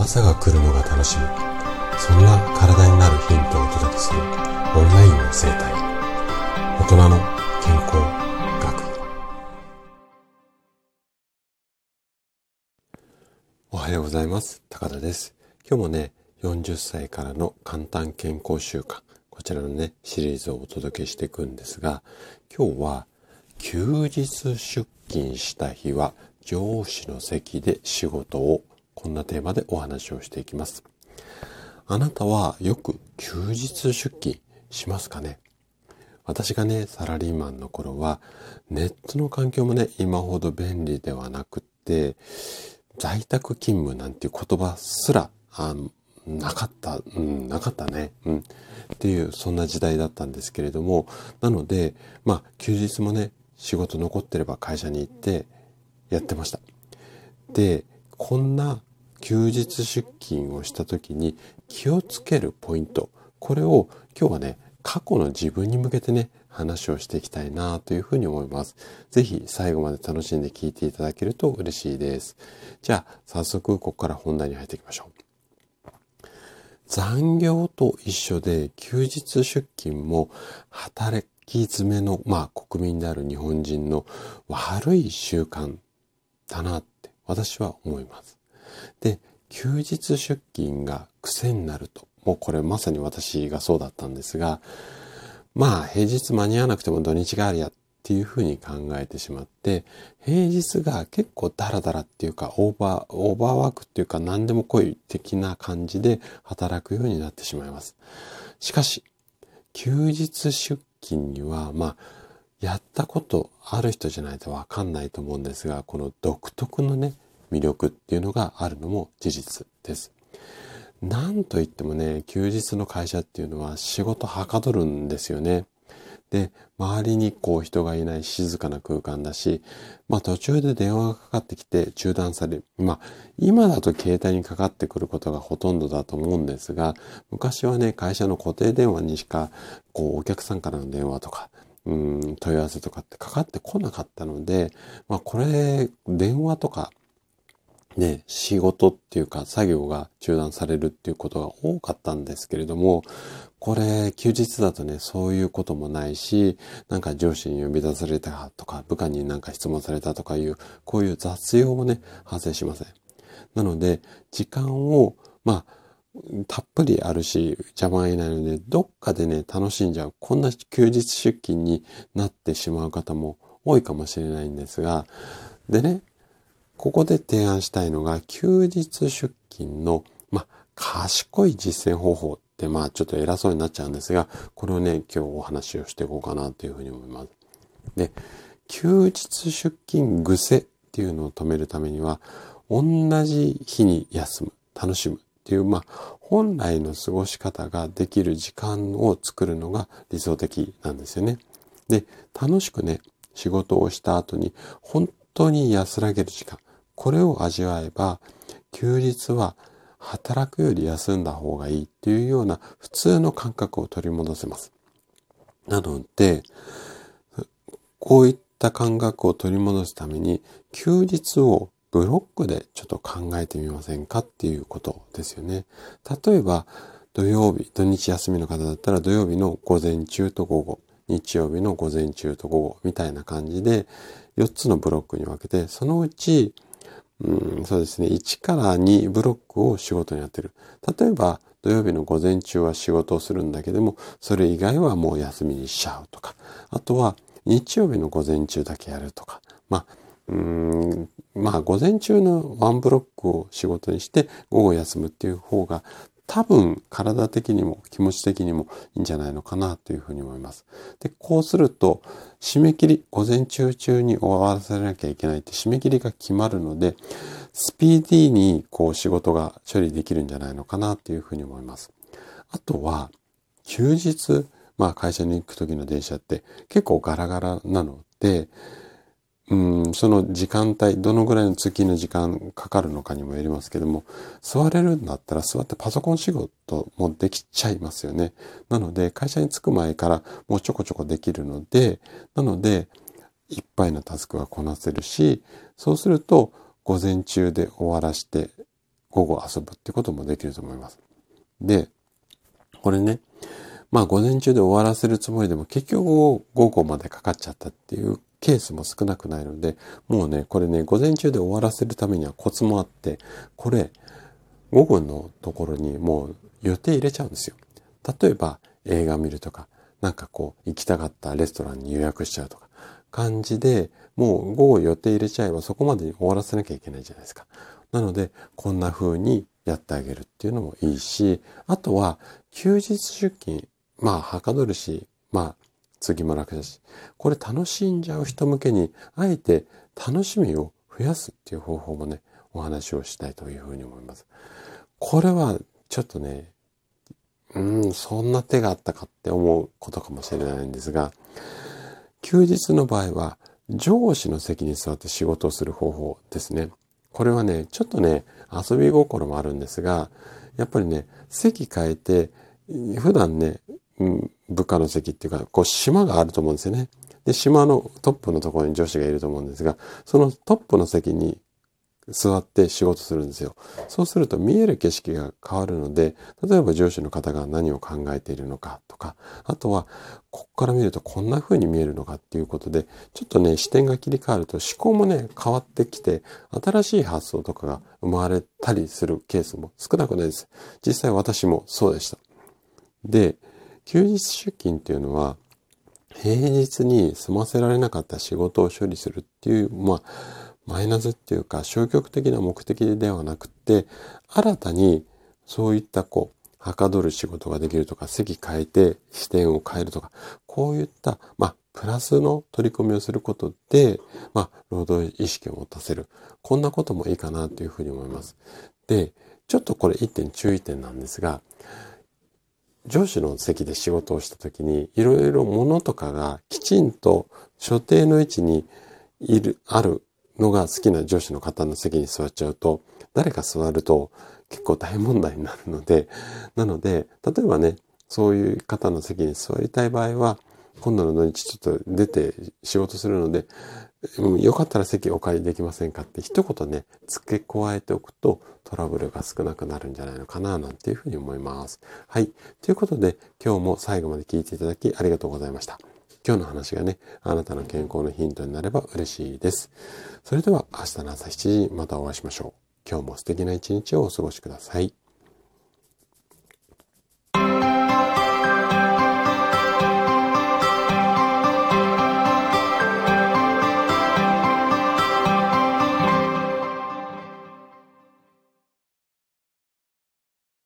朝が来るのが楽しみ。そんな体になるヒントをお届けする。オンラインの生態。大人の健康学。おはようございます。高田です。今日もね40歳からの簡単健康習慣。こちらのねシリーズをお届けしていくんですが今日は休日出勤した日は上司の席で仕事をこんなテーマでお話をしていきます。あなたはよく休日出勤しますかね？私がね、サラリーマンの頃は、ネットの環境もね、今ほど便利ではなくって、在宅勤務なんていう言葉すら、あ、なかった、うん、なかったね。うん。っていう、そんな時代だったんですけれども、なので、まあ、休日もね、仕事残ってれば会社に行ってやってました。で、こんな休日出勤をした時に気をつけるポイント、これを今日はね、過去の自分に向けてね、話をしていきたいなというふうに思います。ぜひ最後まで楽しんで聞いていただけると嬉しいです。じゃあ早速ここから本題に入っていきましょう。残業と一緒で休日出勤も働き詰めの、まあ国民である日本人の悪い習慣だなっ私は思います。で、休日出勤が癖になると、もうこれまさに私がそうだったんですが、まあ平日間に合わなくても土日があるやっていうふうに考えてしまって、平日が結構ダラダラっていうかオーバー、オーバーワークっていうか何でも来い的な感じで働くようになってしまいます。しかし、休日出勤には、まあ、やったことある人じゃないとわかんないと思うんですが、この独特のね、魅力っていうのがあるのも事実です。なんといってもね、休日の会社っていうのは仕事はかどるんですよね。で、周りにこう人がいない静かな空間だし、まあ途中で電話がかかってきて中断される。まあ今だと携帯にかかってくることがほとんどだと思うんですが、昔はね、会社の固定電話にしか、こうお客さんからの電話とか、うん、問い合わせとかってかかってこなかったので、まあこれ、電話とかね、仕事っていうか作業が中断されるっていうことが多かったんですけれども、これ休日だとね、そういうこともないし、なんか上司に呼び出されたとか、部下になんか質問されたとかいう、こういう雑用もね、発生しません。なので、時間を、まあ、たっぷりあるし、邪魔いないので、どっかでね、楽しんじゃう。こんな休日出勤になってしまう方も多いかもしれないんですが、でね、ここで提案したいのが、休日出勤の、ま、賢い実践方法って、まあ、ちょっと偉そうになっちゃうんですが、これをね、今日お話をしていこうかなというふうに思います。で、休日出勤癖っていうのを止めるためには、同じ日に休む、楽しむっていう、まあ、本来の過ごし方ができる時間を作るのが理想的なんですよね。で、楽しくね、仕事をした後に本当に安らげる時間、これを味わえば、休日は働くより休んだ方がいいっていうような普通の感覚を取り戻せます。なので、こういった感覚を取り戻すために、休日をブロックでちょっと考えてみませんかっていうことですよね。例えば、土曜日、土日休みの方だったら土曜日の午前中と午後、日曜日の午前中と午後みたいな感じで4つのブロックに分けて、そのうちうん、そうですね。1から2ブロックを仕事にやってる。例えば、土曜日の午前中は仕事をするんだけども、それ以外はもう休みにしちゃうとか。あとは、日曜日の午前中だけやるとか。まあ、うん、まあ、午前中のワンブロックを仕事にして、午後休むっていう方が、多分体的にも気持ち的にもいいんじゃないのかなというふうに思います。で、こうすると、締め切り、午前中中に終わらせなきゃいけないって締め切りが決まるので、スピーディーにこう仕事が処理できるんじゃないのかなというふうに思います。あとは、休日、まあ会社に行く時の電車って結構ガラガラなので、うん、その時間帯、どのぐらいの通勤の時間かかるのかにもよりますけども、座れるんだったら座ってパソコン仕事もできちゃいますよね。なので、会社に着く前からもうちょこちょこできるので、なので、いっぱいのタスクがこなせるし、そうすると、午前中で終わらして、午後遊ぶってこともできると思います。で、これね、まあ午前中で終わらせるつもりでも結局午後までかかっちゃったっていうケースも少なくないので、もうね、これね、午前中で終わらせるためにはコツもあって、これ、午後のところにもう予定入れちゃうんですよ。例えば映画見るとか、なんかこう行きたかったレストランに予約しちゃうとか、感じで、もう午後予定入れちゃえばそこまでに終わらせなきゃいけないじゃないですか。なので、こんな風にやってあげるっていうのもいいし、あとは休日出勤、まあはかどるし、まあ次も楽だし、これ楽しんじゃう人向けに、あえて楽しみを増やすっていう方法もね、お話をしたいというふうに思います。これはちょっとね、うん、そんな手があったかって思うことかもしれないんですが、休日の場合は上司の席に座って仕事をする方法ですね。これはね、ちょっとね、遊び心もあるんですが、やっぱりね、席変えて、普段ね、部下の席っていうか、こう島があると思うんですよね。で、島のトップのところに女子がいると思うんですが、そのトップの席に座って仕事するんですよ。そうすると見える景色が変わるので、例えば上司の方が何を考えているのかとか、あとは、ここから見るとこんな風に見えるのかっていうことで、ちょっとね、視点が切り替わると思考もね、変わってきて、新しい発想とかが生まれたりするケースも少なくないです。実際私もそうでした。で、休日出勤っていうのは、平日に済ませられなかった仕事を処理するっていう、まあ、マイナスっていうか消極的な目的ではなくて、新たにそういったこう、はかどる仕事ができるとか、席変えて視点を変えるとか、こういった、まあ、プラスの取り組みをすることで、まあ、労働意識を持たせる。こんなこともいいかなというふうに思います。で、ちょっとこれ一点注意点なんですが、上司の席で仕事をした時に、いろいろ物とかがきちんと所定の位置にいる、あるのが好きな上司の方の席に座っちゃうと、誰か座ると結構大問題になるので、なので、例えばね、そういう方の席に座りたい場合は、今度の土日ちょっと出て仕事するので、うん、よかったら席お借りできませんかって一言ね、付け加えておくとトラブルが少なくなるんじゃないのかななんていうふうに思います。はい。ということで今日も最後まで聞いていただきありがとうございました。今日の話がね、あなたの健康のヒントになれば嬉しいです。それでは明日の朝7時にまたお会いしましょう。今日も素敵な一日をお過ごしください。